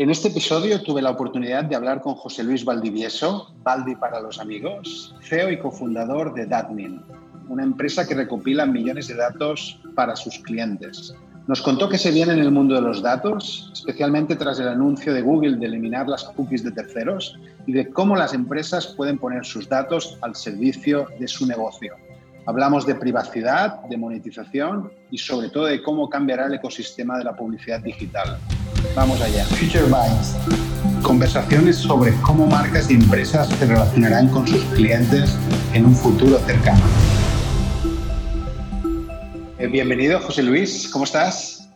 En este episodio tuve la oportunidad de hablar con José Luis Valdivieso, Valdi para los amigos, CEO y cofundador de Datmin, una empresa que recopila millones de datos para sus clientes. Nos contó que se viene en el mundo de los datos, especialmente tras el anuncio de Google de eliminar las cookies de terceros y de cómo las empresas pueden poner sus datos al servicio de su negocio. Hablamos de privacidad, de monetización y sobre todo de cómo cambiará el ecosistema de la publicidad digital. Vamos allá. Future Minds. Conversaciones sobre cómo marcas y empresas se relacionarán con sus clientes en un futuro cercano. Eh, bienvenido, José Luis. ¿Cómo estás?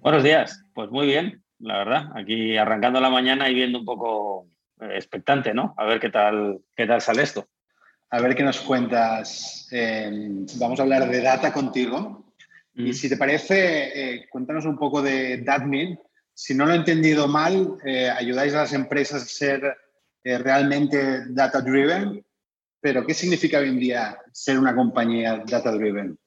Buenos días. Pues muy bien, la verdad. Aquí arrancando la mañana y viendo un poco eh, expectante, ¿no? A ver qué tal, qué tal sale esto. A ver qué nos cuentas. Eh, vamos a hablar de data contigo. Y mm. si te parece, cuéntanos un poco de Datmin. Si no lo he entendido mal, ayudáis a las empresas a ser realmente data-driven. Pero, ¿qué significa hoy en día ser una compañía data-driven?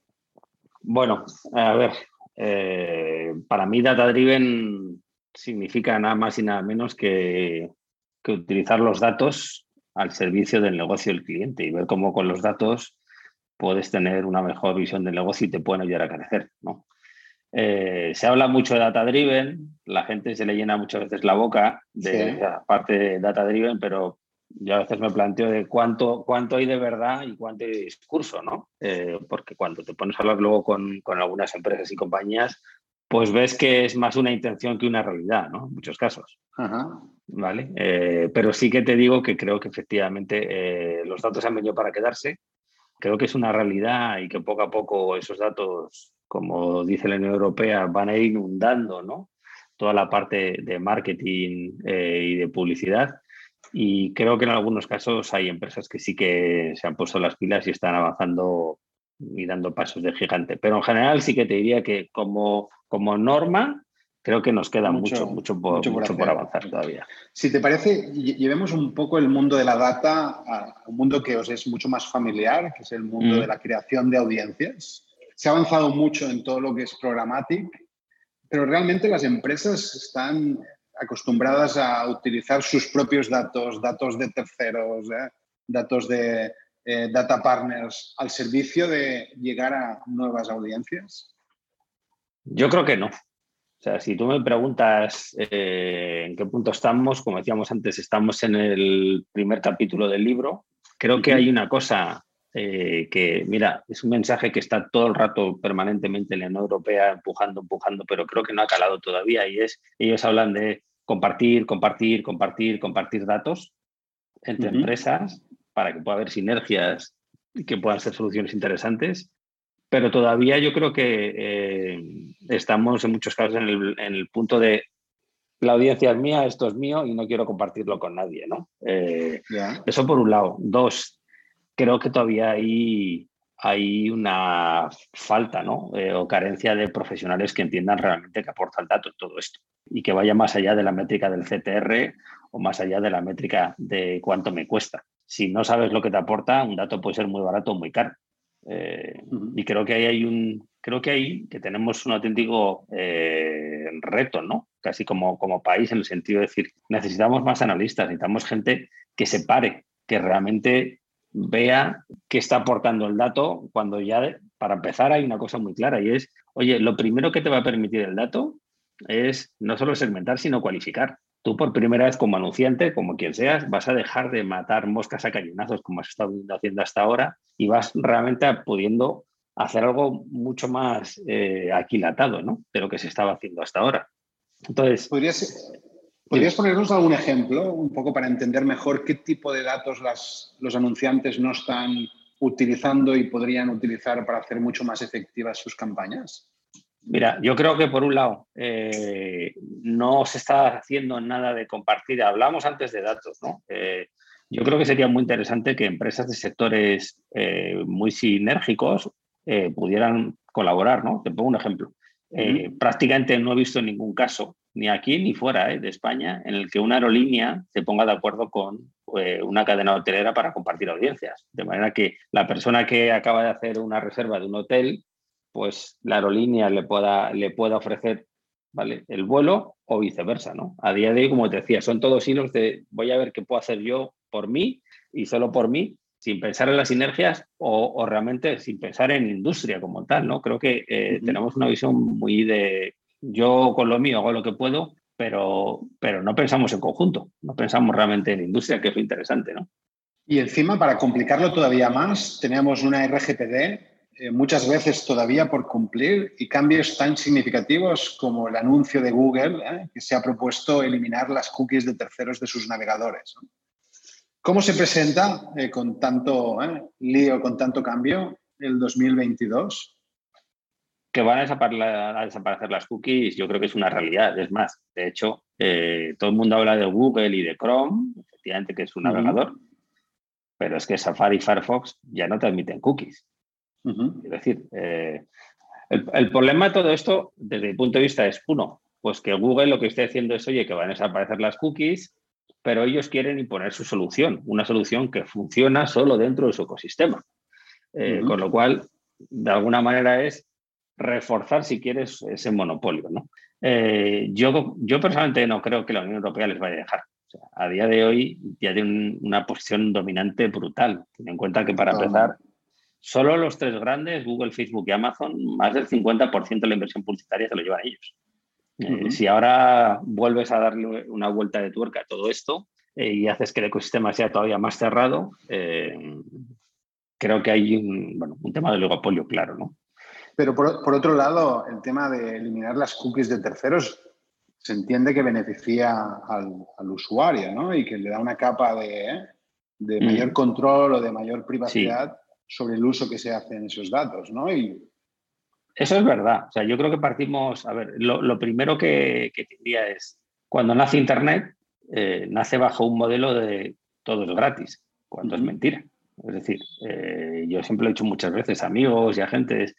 Bueno, a ver, eh, para mí Data Driven significa nada más y nada menos que, utilizar los datos al servicio del negocio del cliente y ver cómo con los datos puedes tener una mejor visión del negocio y te pueden ayudar a crecer. ¿no? Eh, se habla mucho de data driven, la gente se le llena muchas veces la boca de la parte de data driven, pero yo a veces me planteo de cuánto, cuánto hay de verdad y cuánto hay de discurso, ¿no? Eh, porque cuando te pones a hablar luego con, con, algunas empresas y compañías, pues ves que es más una intención que una realidad, ¿no? En muchos casos. ¿Vale? Eh, pero sí que te digo que creo que efectivamente eh, los datos han venido para quedarse. Creo que es una realidad y que poco a poco esos datos, como dice la Unión Europea, van a ir inundando, ¿no? Toda la parte de marketing y de publicidad y creo que en algunos casos hay empresas que sí que se han puesto las pilas y están avanzando y dando pasos de gigante. Pero en general sí que te diría que como, como norma creo que nos queda mucho, mucho, por, mucho por, avanzar todavía. Si te parece, llevemos un poco el mundo de la data a un mundo que os es mucho más familiar, que es el mundo mm. de la creación de audiencias. Se ha avanzado mucho en todo lo que es programmatic, pero realmente las empresas están acostumbradas a utilizar sus propios datos, datos de terceros, ¿eh? datos de eh, data partners al servicio de llegar a nuevas audiencias? Yo creo que no. O sea, si tú me preguntas eh, en qué punto estamos, como decíamos antes, estamos en el primer capítulo del libro. Creo que hay una cosa que, mira, es un mensaje que está todo el rato permanentemente en la Unión Europea empujando, empujando, pero creo que no ha calado todavía y es, ellos hablan de compartir, compartir, compartir, compartir datos entre empresas para que pueda haber sinergias y que puedan ser soluciones interesantes. Pero todavía yo creo que eh, estamos en muchos casos en el, punto de la audiencia es mía, esto es mío y no quiero compartirlo con nadie. ¿no? Eh, eso por un lado. Dos, creo que todavía hay, hay una falta ¿no? Eh, o carencia de profesionales que entiendan realmente que aporta el dato en todo esto y que vaya más allá de la métrica del CTR o más allá de la métrica de cuánto me cuesta. Si no sabes lo que te aporta, un dato puede ser muy barato o muy caro. Eh, y creo que ahí hay un, creo que ahí que tenemos un auténtico eh, reto, ¿no? Casi como, como país, en el sentido de decir, necesitamos más analistas, necesitamos gente que se pare, que realmente vea qué está aportando el dato cuando ya, para empezar, hay una cosa muy clara y es, oye, lo primero que te va a permitir el dato es no solo segmentar, sino cualificar. Tú por primera vez como anunciante, como quien seas, vas a dejar de matar moscas a cañonazos como has estado haciendo hasta ahora y vas realmente pudiendo hacer algo mucho más eh, aquilatado ¿no? de lo que se estaba haciendo hasta ahora. Entonces, ¿Podrías, ¿Podrías ponernos algún ejemplo, un poco para entender mejor qué tipo de datos las, los anunciantes no están utilizando y podrían utilizar para hacer mucho más efectivas sus campañas? Mira, yo creo que por un lado eh, no se está haciendo nada de compartir. Hablamos antes de datos, ¿no? Eh, yo creo que sería muy interesante que empresas de sectores eh, muy sinérgicos pudieran colaborar, ¿no? Te pongo un ejemplo. Prácticamente no he visto ningún caso, ni aquí ni fuera de España, en el que una aerolínea se ponga de acuerdo con una cadena hotelera para compartir audiencias. De manera que la persona que acaba de hacer una reserva de un hotel pues la aerolínea le pueda, le pueda ofrecer ¿vale? el vuelo o viceversa, ¿no? A día de hoy, como te decía, son todos hilos de voy a ver qué puedo hacer yo por mí y solo por mí, sin pensar en las sinergias o, realmente sin pensar en industria como tal, ¿no? Creo que eh, tenemos una visión muy de yo con lo mío hago lo que puedo, pero, pero no pensamos en conjunto, no pensamos realmente en industria, que es lo interesante, ¿no? Y encima, para complicarlo todavía más, tenemos una RGPD eh, muchas veces todavía por cumplir y cambios tan significativos como el anuncio de Google, ¿eh? que se ha propuesto eliminar las cookies de terceros de sus navegadores. ¿Cómo se presenta eh, con tanto lío, con tanto cambio, el 2022? Que van a desaparecer, las cookies, yo creo que es una realidad. Es más, de hecho, todo el mundo habla de Google y de Chrome, efectivamente que es un navegador, pero es que Safari y Firefox ya no te admiten cookies. Es decir, eh, el, problema de todo esto, desde mi punto de vista, es uno, pues que Google lo que está haciendo es, oye, que van a desaparecer las cookies, pero ellos quieren imponer su solución, una solución que funciona solo dentro de su ecosistema. Eh, con lo cual, de alguna manera es reforzar, si quieres, ese monopolio. ¿no? Eh, yo, yo personalmente no creo que la Unión Europea les vaya a dejar. a día de hoy ya tiene una posición dominante brutal. Ten en cuenta que para empezar, Solo los tres grandes, Google, Facebook y Amazon, más del 50% de la inversión publicitaria se lo llevan ellos. Eh, si ahora vuelves a darle una vuelta de tuerca a todo esto eh, y haces que el ecosistema sea todavía más cerrado, creo que hay un, bueno, un tema de oligopolio claro, ¿no? Pero por, otro lado, el tema de eliminar las cookies de terceros se entiende que beneficia al, usuario, ¿no? Y que le da una capa de, de mm. mayor control o de mayor privacidad sobre el uso que se hace en esos datos, ¿no? Y... Eso es verdad. O sea, yo creo que partimos, a ver, lo, primero que, que, diría es, cuando nace Internet, eh, nace bajo un modelo de todo es gratis, cuando es mentira. Es decir, eh, yo siempre lo he dicho muchas veces a amigos y a gente,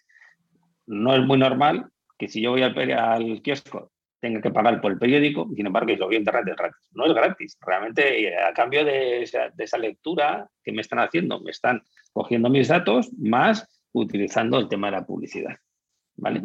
no es muy normal que si yo voy al, al kiosco tenga que pagar por el periódico, sin embargo, y lo a Internet es gratis. No es gratis. Realmente, eh, a cambio de esa, lectura que me están haciendo, me están cogiendo mis datos más utilizando el tema de la publicidad. ¿vale?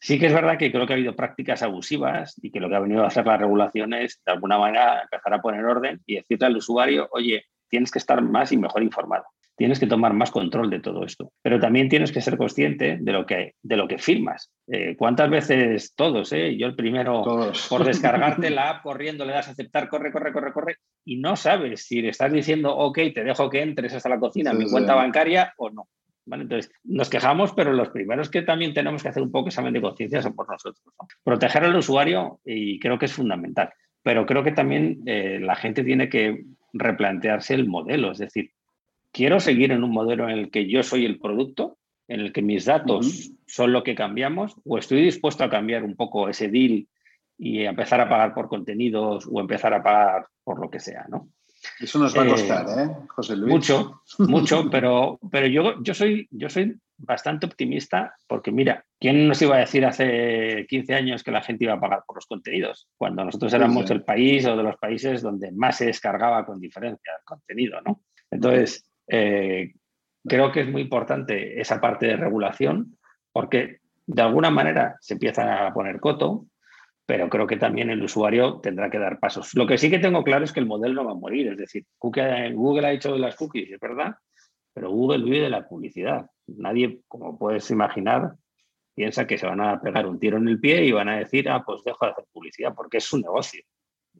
Sí que es verdad que creo que ha habido prácticas abusivas y que lo que ha venido a hacer la regulación es, de alguna manera, empezar a poner orden y decirle al usuario, oye, tienes que estar más y mejor informado tienes que tomar más control de todo esto. Pero también tienes que ser consciente de lo que, de lo que firmas. Eh, ¿Cuántas veces todos, eh? yo el primero, por descargarte la app corriendo, le das a aceptar, corre, corre, corre, corre, y no sabes si le estás diciendo, ok, te dejo que entres hasta la cocina, mi cuenta bancaria o no. Entonces, nos quejamos, pero los primeros que también tenemos que hacer un poco examen de conciencia son por nosotros. Proteger al usuario y creo que es fundamental. Pero creo que también eh, la gente tiene que replantearse el modelo, es decir, quiero seguir en un modelo en el que yo soy el producto, en el que mis datos son lo que cambiamos, o estoy dispuesto a cambiar un poco ese deal y empezar a pagar por contenidos o empezar a pagar por lo que sea, ¿no? Eso nos va a eh, costar, ¿eh, José Luis? Mucho, mucho, pero, pero yo, yo, soy, yo soy bastante optimista porque, mira, ¿quién nos iba a decir hace 15 años que la gente iba a pagar por los contenidos? Cuando nosotros éramos el país o de los países donde más se descargaba con diferencia el contenido, ¿no? Entonces, eh, creo que es muy importante esa parte de regulación porque de alguna manera se empieza a poner coto, pero creo que también el usuario tendrá que dar pasos. Lo que sí que tengo claro es que el modelo no va a morir, es decir, Google ha hecho de las cookies, es verdad, pero Google vive de la publicidad. Nadie, como puedes imaginar, piensa que se van a pegar un tiro en el pie y van a decir, ah, pues dejo de hacer publicidad, porque es su negocio.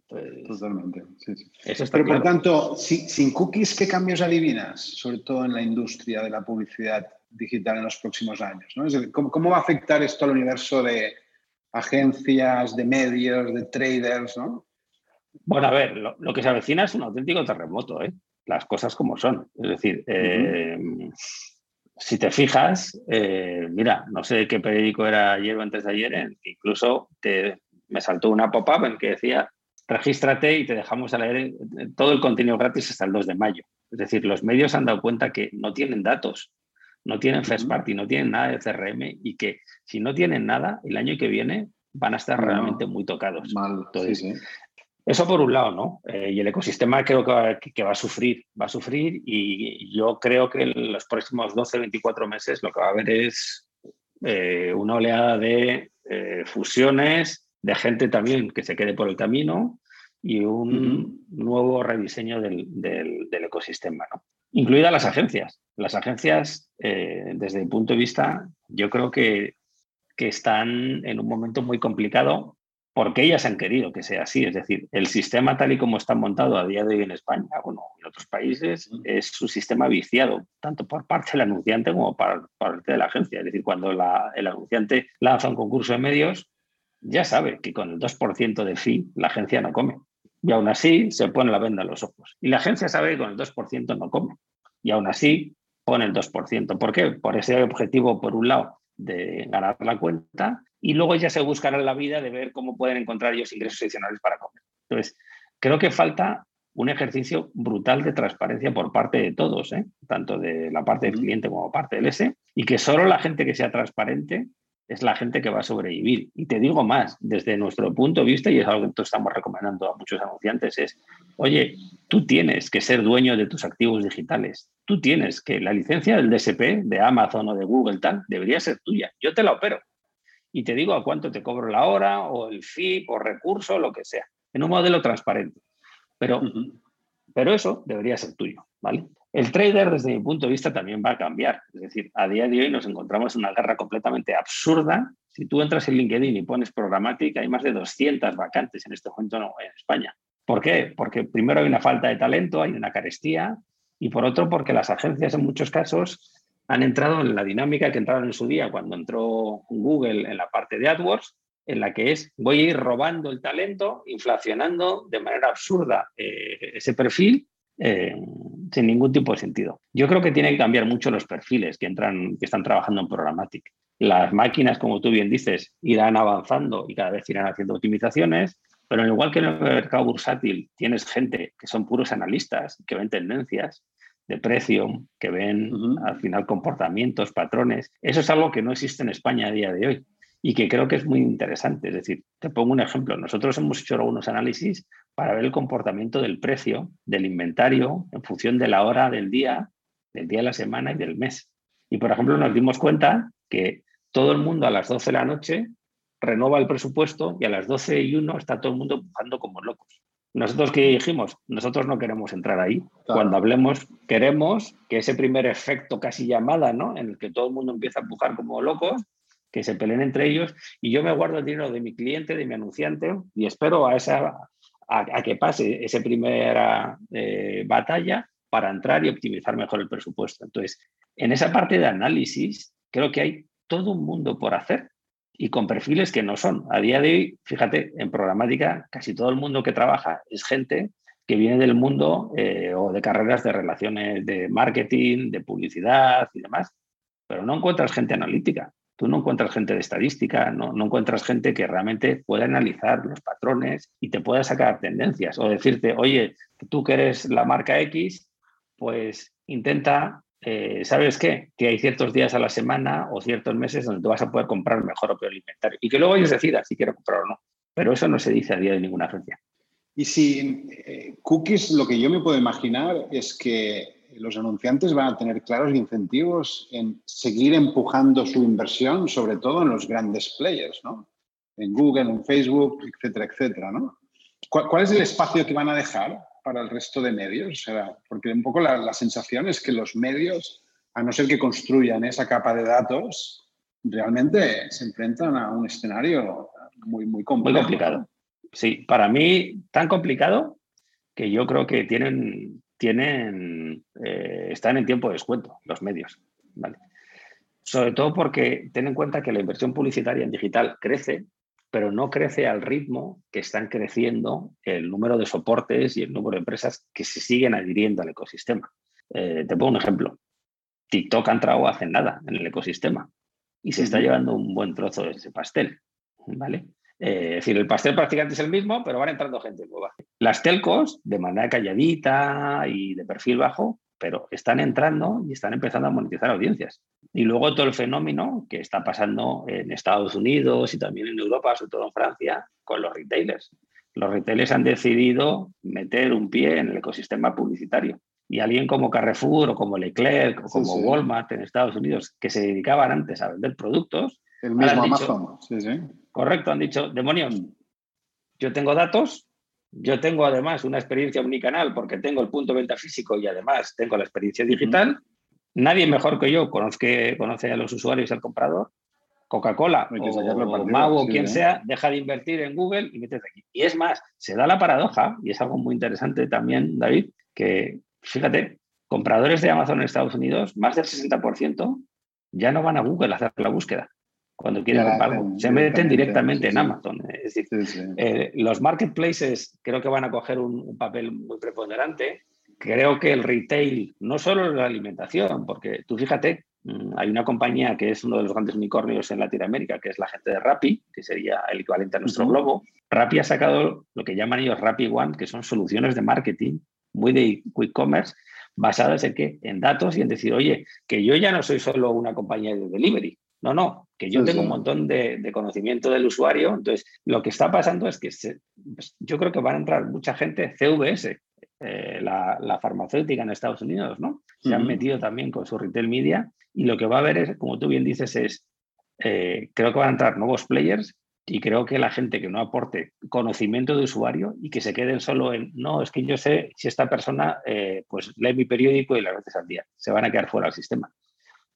Totalmente. Pero por tanto, sin, cookies, ¿qué cambios adivinas? Sobre todo en la industria de la publicidad digital en los próximos años. ¿cómo, va a afectar esto al universo de agencias, de medios, de traders? Bueno, a ver, lo, que se avecina es un auténtico terremoto, ¿eh? las cosas como son. Es decir, eh, si te fijas, eh, mira, no sé qué periódico era ayer o antes de ayer, incluso me saltó una pop-up en que decía regístrate y te dejamos a leer todo el contenido gratis hasta el 2 de mayo. Es decir, los medios han dado cuenta que no tienen datos, no tienen first party, no tienen nada de CRM y que si no tienen nada, el año que viene van a estar realmente muy tocados. Mal, Eso por un lado, ¿no? Eh, y el ecosistema creo que va, que va, a sufrir, va a sufrir y yo creo que en los próximos 12, 24 meses lo que va a haber es eh, una oleada de eh, fusiones, de gente también que se quede por el camino y un nuevo rediseño del, ecosistema, ¿no? incluidas las agencias. Las agencias, eh, desde mi punto de vista, yo creo que, que están en un momento muy complicado porque ellas han querido que sea así. Es decir, el sistema tal y como está montado a día de hoy en España, bueno, en otros países, es un sistema viciado, tanto por parte del anunciante como por parte de la agencia. Es decir, cuando el anunciante lanza un concurso de medios, ya sabe que con el 2% de fee la agencia no come. Y aún así se pone la venda en los ojos. Y la agencia sabe que con el 2% no come. Y aún así pone el 2%. ¿Por qué? Por ese objetivo, por un lado, de ganar la cuenta y luego ya se buscará la vida de ver cómo pueden encontrar ellos ingresos adicionales para comer. Entonces, creo que falta un ejercicio brutal de transparencia por parte de todos, ¿eh? tanto de la parte del cliente como parte del S, y que solo la gente que sea transparente es la gente que va a sobrevivir. Y te digo más, desde nuestro punto de vista, y es algo que estamos recomendando a muchos anunciantes, es, oye, tú tienes que ser dueño de tus activos digitales. Tú tienes que la licencia del DSP, de Amazon o de Google, tal, debería ser tuya. Yo te la opero y te digo a cuánto te cobro la hora o el fee o recurso, lo que sea, en un modelo transparente. Pero, pero eso debería ser tuyo, ¿vale? El trader, desde mi punto de vista, también va a cambiar. Es decir, a día de hoy nos encontramos en una guerra completamente absurda. Si tú entras en LinkedIn y pones programática, hay más de 200 vacantes en este momento en España. ¿Por qué? Porque primero hay una falta de talento, hay una carestía, y por otro, porque las agencias en muchos casos han entrado en la dinámica que entraron en su día cuando entró Google en la parte de AdWords, en la que es voy a ir robando el talento, inflacionando de manera absurda eh, ese perfil eh, sin ningún tipo de sentido. Yo creo que tiene que cambiar mucho los perfiles que, entran, que están trabajando en Programmatic. Las máquinas, como tú bien dices, irán avanzando y cada vez irán haciendo optimizaciones, pero igual que en el mercado bursátil tienes gente que son puros analistas, que ven tendencias, de precio, que ven al final comportamientos, patrones. Eso es algo que no existe en España a día de hoy y que creo que es muy interesante. Es decir, te pongo un ejemplo. Nosotros hemos hecho algunos análisis para ver el comportamiento del precio, del inventario, en función de la hora del día, del día de la semana y del mes. Y, por ejemplo, nos dimos cuenta que todo el mundo a las 12 de la noche renova el presupuesto y a las 12 y 1 está todo el mundo empujando como locos. Nosotros que dijimos, nosotros no queremos entrar ahí. Cuando hablemos, queremos que ese primer efecto casi llamada, ¿no? En el que todo el mundo empieza a empujar como locos, que se peleen entre ellos y yo me guardo el dinero de mi cliente, de mi anunciante y espero a, esa, a, que pase esa primera eh, batalla para entrar y optimizar mejor el presupuesto. Entonces, en esa parte de análisis, creo que hay todo un mundo por hacer y con perfiles que no son. A día de hoy, fíjate, en programática casi todo el mundo que trabaja es gente que viene del mundo eh, o de carreras de relaciones de marketing, de publicidad y demás, pero no encuentras gente analítica. Tú no encuentras gente de estadística, no, no encuentras gente que realmente pueda analizar los patrones y te pueda sacar tendencias o decirte, oye, tú que eres la marca X, pues intenta eh, ¿sabes qué? Que hay ciertos días a la semana o ciertos meses donde tú vas a poder comprar mejor o peor inventario. Y que luego ellos decidan si quieren comprar o no. Pero eso no se dice a día de ninguna agencia. Y si eh, cookies, lo que yo me puedo imaginar es que los anunciantes van a tener claros incentivos en seguir empujando su inversión, sobre todo en los grandes players, ¿no? En Google, en Facebook, etcétera, etcétera, ¿no? ¿Cuál, es el espacio que van a dejar para el resto de medios? O sea, porque un poco la, sensación es que los medios, a no ser que construyan esa capa de datos, realmente se enfrentan a un escenario muy, muy complicado. Sí, para mí tan complicado que yo creo que tienen, tienen eh, están en tiempo de descuento los medios. Sobre todo porque ten en cuenta que la inversión publicitaria en digital crece pero no crece al ritmo que están creciendo el número de soportes y el número de empresas que se siguen adhiriendo al ecosistema. Eh, te pongo un ejemplo. TikTok ha entrado hace nada en el ecosistema y se está llevando un buen trozo de ese pastel. ¿vale? Eh, es decir, el pastel prácticamente es el mismo, pero van entrando gente nueva. Las telcos, de manera calladita y de perfil bajo, pero están entrando y están empezando a monetizar audiencias. Y luego todo el fenómeno que está pasando en Estados Unidos y también en Europa, sobre todo en Francia, con los retailers. Los retailers han decidido meter un pie en el ecosistema publicitario. Y alguien como Carrefour o como Leclerc o como Walmart en Estados Unidos, que se dedicaban antes a vender productos, El mismo Amazon. sí, sí. Correcto, han dicho, demonios, yo tengo datos, yo tengo además una experiencia omnicanal porque tengo el punto de venta físico y además tengo la experiencia digital. Nadie mejor que yo conoce, conoce a los usuarios y al comprador. Coca-Cola o Mau o quien ¿eh? sea, deja de invertir en Google y métete aquí. Y es más, se da la paradoja, y es algo muy interesante también, David, que fíjate, compradores de Amazon en Estados Unidos, más del 60% ya no van a Google a hacer la búsqueda cuando quieren comprar Se meten directamente en Amazon. Es decir, eh, los marketplaces creo que van a coger un, papel muy preponderante. Creo que el retail, no solo la alimentación, porque tú fíjate, mm, hay una compañía que es uno de los grandes unicornios en Latinoamérica, que es la gente de Rappi, que sería el equivalente a nuestro Globo. Rappi ha sacado lo que llaman ellos Rappi One, que son soluciones de marketing muy de quick commerce, basadas en qué? En datos y en decir, oye, que yo ya no soy solo una compañía de delivery, no, no, que yo tengo un montón de, conocimiento del usuario. Entonces, lo que está pasando es que pues, yo creo que van a entrar mucha gente, CVS, eh, la, farmacéutica en Estados Unidos, ¿no? Se han metido también con su retail media y lo que va a haber es, como tú bien dices, es, eh, creo que van a entrar nuevos players y creo que la gente que no aporte conocimiento de usuario y que se queden solo en, no, es que yo sé si esta persona eh, pues lee mi periódico y las veces al día, se van a quedar fuera del sistema,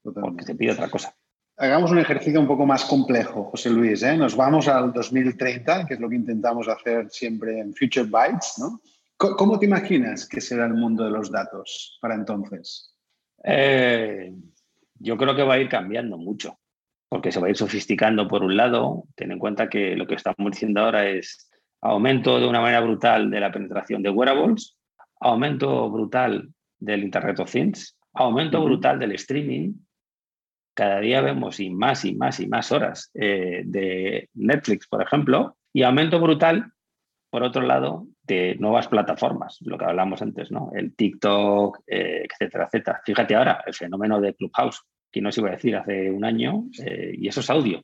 porque se pide otra cosa. Hagamos un ejercicio un poco más complejo, José Luis. ¿eh? Nos vamos al 2030, que es lo que intentamos hacer siempre en Future Bytes. ¿no? ¿Cómo te imaginas que será el mundo de los datos para entonces? Eh, yo creo que va a ir cambiando mucho, porque se va a ir sofisticando por un lado. Ten en cuenta que lo que estamos diciendo ahora es aumento de una manera brutal de la penetración de wearables, aumento brutal del Internet of Things, aumento brutal del streaming, cada día vemos y más y más y más horas eh, de Netflix, por ejemplo, y aumento brutal, por otro lado, de nuevas plataformas, lo que hablamos antes, ¿no? El TikTok, eh, etcétera, etcétera. Fíjate ahora el fenómeno de Clubhouse, que no se iba a decir hace un año, eh, y eso es audio.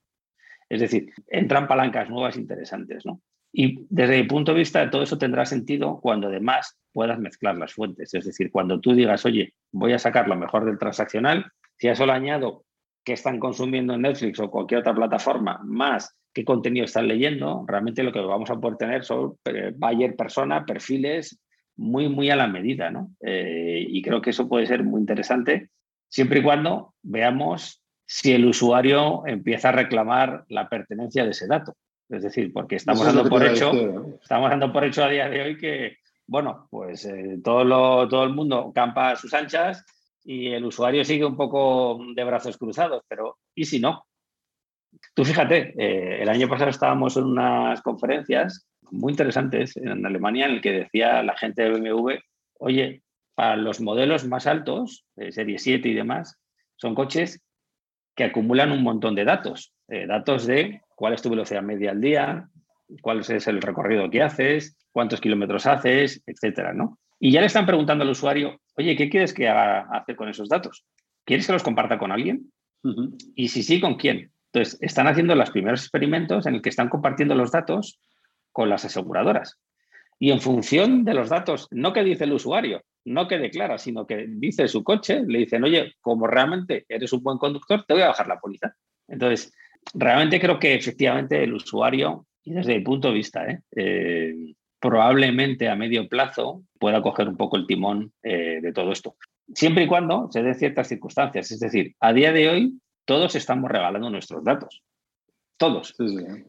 Es decir, entran palancas nuevas interesantes, ¿no? Y desde mi punto de vista, todo eso tendrá sentido cuando además puedas mezclar las fuentes. Es decir, cuando tú digas, oye, voy a sacar lo mejor del transaccional, si a eso le añado que están consumiendo en Netflix o cualquier otra plataforma, más qué contenido están leyendo, realmente lo que vamos a poder tener son eh, buyer persona, perfiles muy, muy a la medida, ¿no? Eh, y creo que eso puede ser muy interesante, siempre y cuando veamos si el usuario empieza a reclamar la pertenencia de ese dato. Es decir, porque estamos dando por hecho, estamos dando por hecho a día de hoy que, bueno, pues eh, todo, lo, todo el mundo campa a sus anchas y el usuario sigue un poco de brazos cruzados, pero ¿y si no? Tú fíjate, eh, el año pasado estábamos en unas conferencias muy interesantes en Alemania en el que decía la gente de BMW, oye, para los modelos más altos, de serie 7 y demás, son coches que acumulan un montón de datos, eh, datos de cuál es tu velocidad media al día, cuál es el recorrido que haces, cuántos kilómetros haces, etcétera, ¿no? Y ya le están preguntando al usuario, oye, ¿qué quieres que haga hacer con esos datos? ¿Quieres que los comparta con alguien? Y si sí, ¿con quién? Entonces, están haciendo los primeros experimentos en el que están compartiendo los datos con las aseguradoras. Y en función de los datos, no que dice el usuario, no que declara, sino que dice su coche, le dicen, oye, como realmente eres un buen conductor, te voy a bajar la póliza. Entonces, realmente creo que efectivamente el usuario, y desde mi punto de vista, ¿eh? eh probablemente a medio plazo pueda coger un poco el timón eh, de todo esto. Siempre y cuando se den ciertas circunstancias. Es decir, a día de hoy todos estamos regalando nuestros datos. Todos.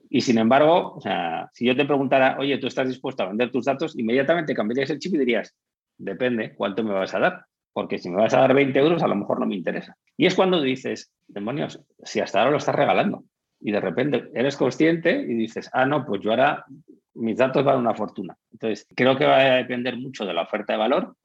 Y sin embargo, o sea, si yo te preguntara, oye, ¿tú estás dispuesto a vender tus datos? Inmediatamente cambiarías el chip y dirías, depende, ¿cuánto me vas a dar? Porque si me vas a dar 20 euros, a lo mejor no me interesa. Y es cuando dices, demonios, si hasta ahora lo estás regalando. Y de repente eres consciente y dices, ah, no, pues yo ahora mis datos valen una fortuna. Entonces, creo que va a depender mucho de la oferta de valor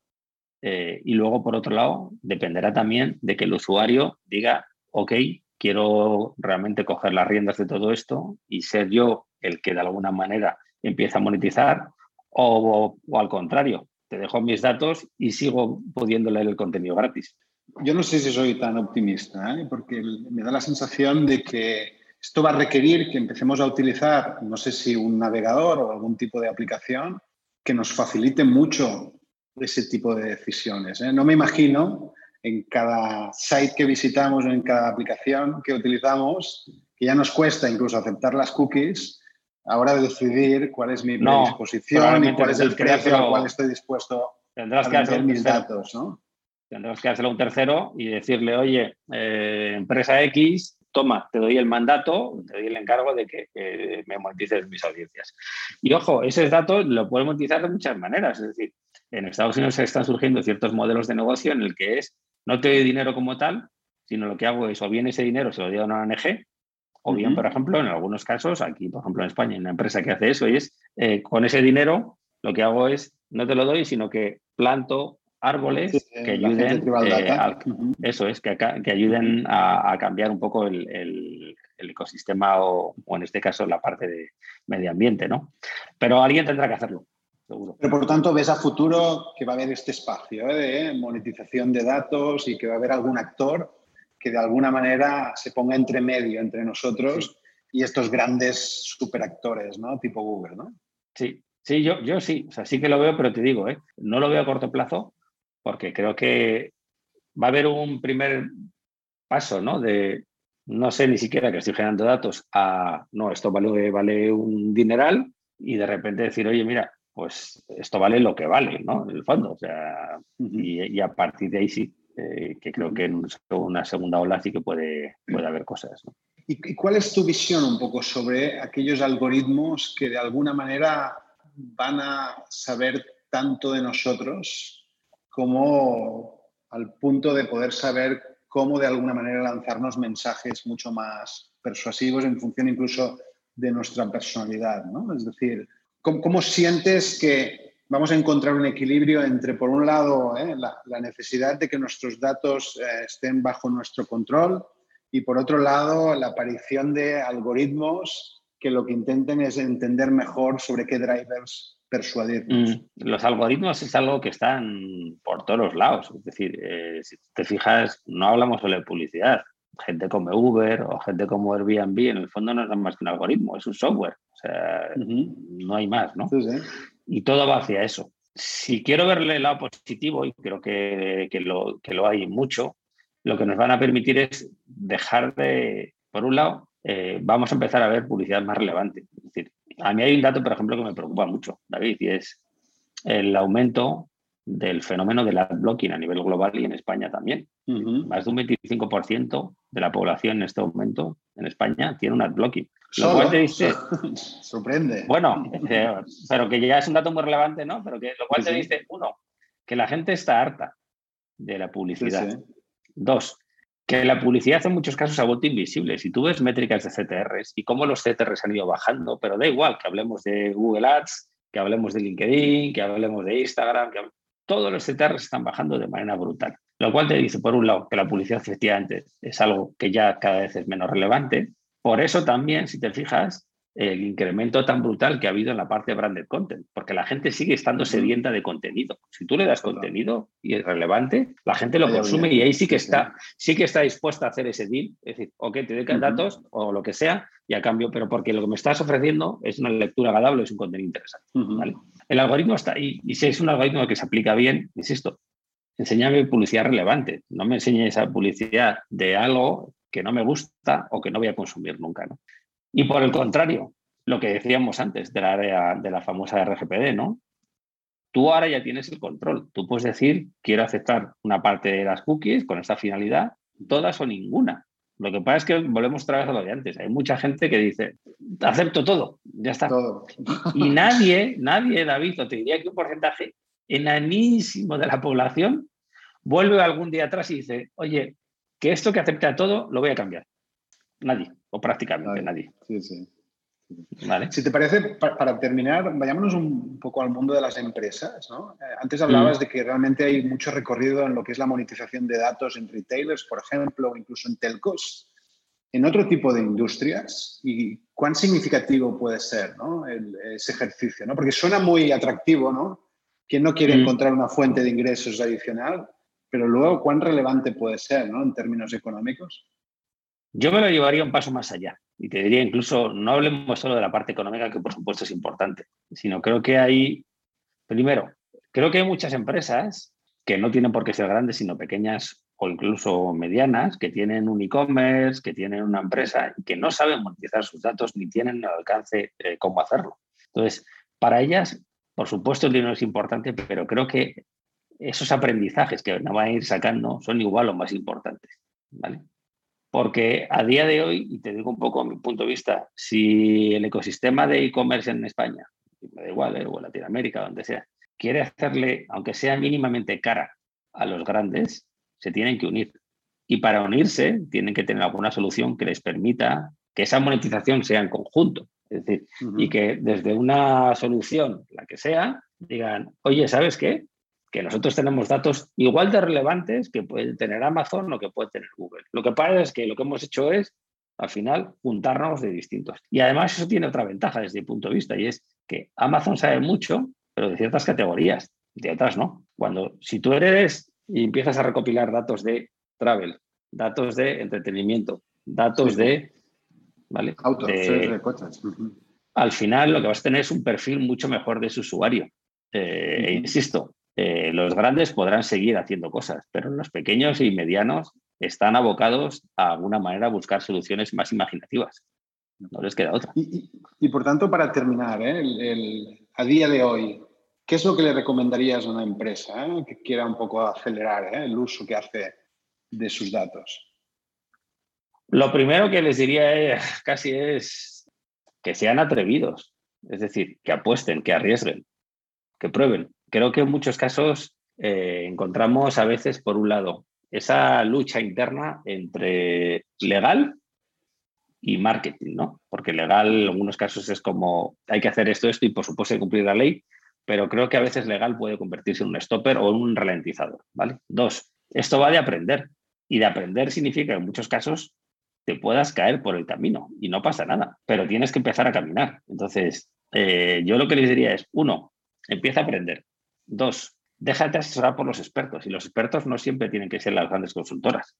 eh, y luego, por otro lado, dependerá también de que el usuario diga, ok, quiero realmente coger las riendas de todo esto y ser yo el que de alguna manera empieza a monetizar o, al contrario, te dejo mis datos y sigo pudiendo leer el contenido gratis. Yo no sé si soy tan optimista, ¿eh? porque me da la sensación de que esto va a requerir que empecemos a utilizar, no sé si un navegador o algún tipo de aplicación que nos facilite mucho ese tipo de decisiones. ¿eh? No me imagino en cada site que visitamos o en cada aplicación que utilizamos que ya nos cuesta incluso aceptar las cookies, ahora decidir cuál es mi predisposición y cuál es el precio al cual estoy dispuesto tendrás a que hacer mis datos, ¿no? Tendrás que hacerlo un tercero y decirle, oye, eh, empresa X, toma, te doy el mandato, te doy el encargo de que me monetices mis audiencias. Y ojo, ese dato lo puedes monetizar de muchas maneras. Es decir, en Estados Unidos están surgiendo ciertos modelos de negocio en el que es, no te doy dinero como tal, sino lo que hago es, o bien ese dinero se lo doy a una ONG, o bien, por ejemplo, en algunos casos, aquí, por ejemplo, en España, hay una empresa que hace eso y es, eh, con ese dinero, lo que hago es, no te lo doy, sino que planto árboles que ayuden, eh, eso es, que, que ayuden a, cambiar un poco el, ecosistema o, en este caso la parte de medio ambiente, ¿no? Pero alguien tendrá que hacerlo. Seguro. Pero por tanto, ves a futuro que va a haber este espacio ¿eh? de monetización de datos y que va a haber algún actor que de alguna manera se ponga entre medio entre nosotros y estos grandes superactores, ¿no? Tipo Google, ¿no? Sí, sí, yo, yo sí, o sea, sí que lo veo, pero te digo, ¿eh? no lo veo a corto plazo porque creo que va a haber un primer paso, ¿no? De no sé ni siquiera que estoy generando datos a, no, esto vale, vale un dineral y de repente decir, oye, mira, pues esto vale lo que vale, ¿no? En el fondo, o sea, y, a partir de ahí sí, eh, que creo que en una segunda ola sí que puede, puede haber cosas. ¿Y cuál es tu visión un poco sobre aquellos algoritmos que de alguna manera van a saber tanto de nosotros como al punto de poder saber cómo de alguna manera lanzarnos mensajes mucho más persuasivos en función incluso de nuestra personalidad? ¿no? Es decir, ¿cómo, sientes que vamos a encontrar un equilibrio entre, por un lado, eh, la, necesidad de que nuestros datos eh, estén bajo nuestro control y, por otro lado, la aparición de algoritmos que lo que intenten es entender mejor sobre qué drivers persuadirnos. Mm, los algoritmos es algo que están por todos los lados. Es decir, eh, si te fijas, no hablamos solo de publicidad. Gente como Uber o gente como Airbnb, en el fondo no es nada más que un algoritmo, es un software. O sea, no hay más, ¿no? Y todo va hacia eso. Si quiero verle el lado positivo, y creo que, lo, que lo hay mucho, lo que nos van a permitir es dejar de, por un lado, eh, vamos a empezar a ver publicidad más relevante. Es decir, a mí hay un dato, por ejemplo, que me preocupa mucho, David, y es el aumento del fenómeno del adblocking a nivel global y en España también. Más de un 25% de la población en este momento en España tiene un adblocking. Lo cual te dice. Sorprende. Bueno, eh, pero que ya es un dato muy relevante, ¿no? Pero que lo cual te dice, uno, que la gente está harta de la publicidad. Dos, que la publicidad en muchos casos ha vuelto invisible. Si tú ves métricas de CTRs y cómo los CTRs han ido bajando, pero da igual que hablemos de Google Ads, que hablemos de LinkedIn, que hablemos de Instagram, que todos los CTRs están bajando de manera brutal. Lo cual te dice, por un lado, que la publicidad efectivamente es algo que ya cada vez es menos relevante. Por eso también, si te fijas, el incremento tan brutal que ha habido en la parte de branded content, porque la gente sigue estando sedienta de contenido. Si tú le das contenido y es relevante, la gente lo consume y ahí sí que está, sí que está dispuesta a hacer ese deal, es decir, ok, te doy datos o lo que sea y a cambio, pero porque lo que me estás ofreciendo es una lectura agradable, es un contenido interesante. El algoritmo está ahí y si es un algoritmo que se aplica bien, insisto, enséñame publicidad relevante, no me enseñes esa publicidad de algo que no me gusta o que no voy a consumir nunca. ¿no? Y por el contrario, lo que decíamos antes de la área de la famosa RGPD, ¿no? Tú ahora ya tienes el control. Tú puedes decir, quiero aceptar una parte de las cookies con esta finalidad, todas o ninguna. Lo que pasa es que volvemos otra vez a lo de antes. Hay mucha gente que dice, acepto todo, ya está. Todo. Y nadie, nadie, David, o te diría que un porcentaje enanísimo de la población vuelve algún día atrás y dice, oye, que esto que acepta todo lo voy a cambiar. Nadie, o prácticamente nadie. Sí, sí. Vale. Si te parece, para, terminar, vayámonos un poco al mundo de las empresas. ¿no? Eh, antes hablabas mm. de que realmente hay mucho recorrido en lo que es la monetización de datos en retailers, por ejemplo, o incluso en telcos. En otro tipo de industrias, ¿y cuán significativo puede ser ¿no? ese ejercicio? ¿no? Porque suena muy atractivo, ¿no? ¿Quién no quiere mm. encontrar una fuente de ingresos adicional? Pero luego, ¿cuán relevante puede ser ¿no? en términos económicos? Yo me lo llevaría un paso más allá y te diría incluso, no hablemos solo de la parte económica, que por supuesto es importante, sino creo que hay, primero, creo que hay muchas empresas que no tienen por qué ser grandes, sino pequeñas o incluso medianas que tienen un e-commerce, que tienen una empresa que no saben monetizar sus datos ni tienen el alcance eh, cómo hacerlo. Entonces, para ellas, por supuesto, el dinero es importante, pero creo que esos aprendizajes que van a ir sacando son igual o más importantes. ¿vale? Porque a día de hoy, y te digo un poco a mi punto de vista, si el ecosistema de e-commerce en España, me da igual, eh, o en Latinoamérica, donde sea, quiere hacerle, aunque sea mínimamente cara a los grandes, se tienen que unir. Y para unirse, tienen que tener alguna solución que les permita que esa monetización sea en conjunto. Es decir, y que desde una solución, la que sea, digan, oye, ¿sabes qué? Que nosotros tenemos datos igual de relevantes que puede tener Amazon o que puede tener Google. Lo que pasa es que lo que hemos hecho es, al final, juntarnos de distintos. Y además eso tiene otra ventaja desde mi punto de vista, y es que Amazon sabe mucho, pero de ciertas categorías, de otras no. Cuando, si tú eres y empiezas a recopilar datos de travel, datos de entretenimiento, datos de... ¿vale? Autos, de, Al final lo que vas a tener es un perfil mucho mejor de su usuario. Eh, e insisto, eh, los grandes podrán seguir haciendo cosas, pero los pequeños y medianos están abocados a alguna manera a buscar soluciones más imaginativas. No les queda otra. Y, por tanto, para terminar, ¿eh? a día de hoy, ¿Qué es lo que le recomendarías a una empresa eh, que quiera un poco acelerar el uso que hace de sus datos? Lo primero que les diría casi es que sean atrevidos, es decir, que apuesten, que arriesguen, que prueben. Creo que en muchos casos eh, encontramos a veces, por un lado, esa lucha interna entre legal y marketing, ¿no? Porque legal en algunos casos es como hay que hacer esto, esto y por supuesto hay que cumplir la ley, pero creo que a veces legal puede convertirse en un stopper o un ralentizador. ¿vale? Dos, esto va de aprender. Y de aprender significa que en muchos casos te puedas caer por el camino y no pasa nada, pero tienes que empezar a caminar. Entonces, eh, yo lo que les diría es, uno, empieza a aprender. Dos, déjate asesorar por los expertos. Y los expertos no siempre tienen que ser las grandes consultoras.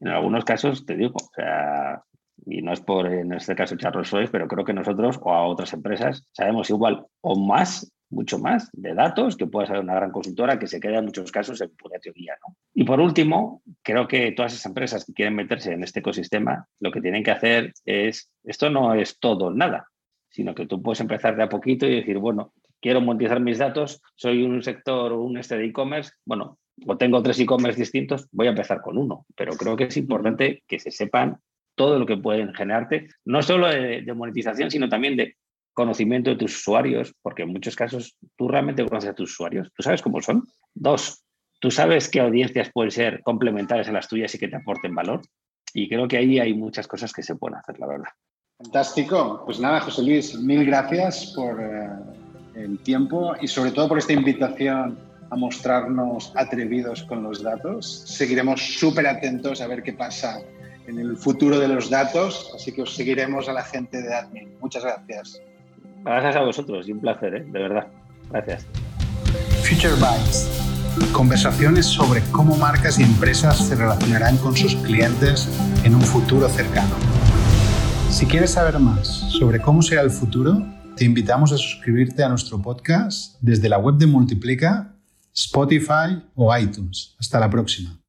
En algunos casos, te digo, o sea, y no es por en este caso echar Soles, pero creo que nosotros o a otras empresas sabemos igual o más mucho más de datos que puede ser una gran consultora que se queda en muchos casos en pura teoría. ¿no? Y por último, creo que todas esas empresas que quieren meterse en este ecosistema, lo que tienen que hacer es, esto no es todo nada, sino que tú puedes empezar de a poquito y decir, bueno, quiero monetizar mis datos, soy un sector o un este de e-commerce, bueno, o tengo tres e-commerce distintos, voy a empezar con uno, pero creo que es importante que se sepan todo lo que pueden generarte, no solo de monetización, sino también de conocimiento de tus usuarios, porque en muchos casos tú realmente conoces a tus usuarios, tú sabes cómo son. Dos, tú sabes qué audiencias pueden ser complementarias a las tuyas y que te aporten valor. Y creo que ahí hay muchas cosas que se pueden hacer, la verdad. Fantástico. Pues nada, José Luis, mil gracias por eh, el tiempo y sobre todo por esta invitación a mostrarnos atrevidos con los datos. Seguiremos súper atentos a ver qué pasa en el futuro de los datos, así que os seguiremos a la gente de Admin. Muchas gracias. Gracias a vosotros y un placer, ¿eh? de verdad. Gracias. Future Bytes. Conversaciones sobre cómo marcas y empresas se relacionarán con sus clientes en un futuro cercano. Si quieres saber más sobre cómo será el futuro, te invitamos a suscribirte a nuestro podcast desde la web de Multiplica, Spotify o iTunes. Hasta la próxima.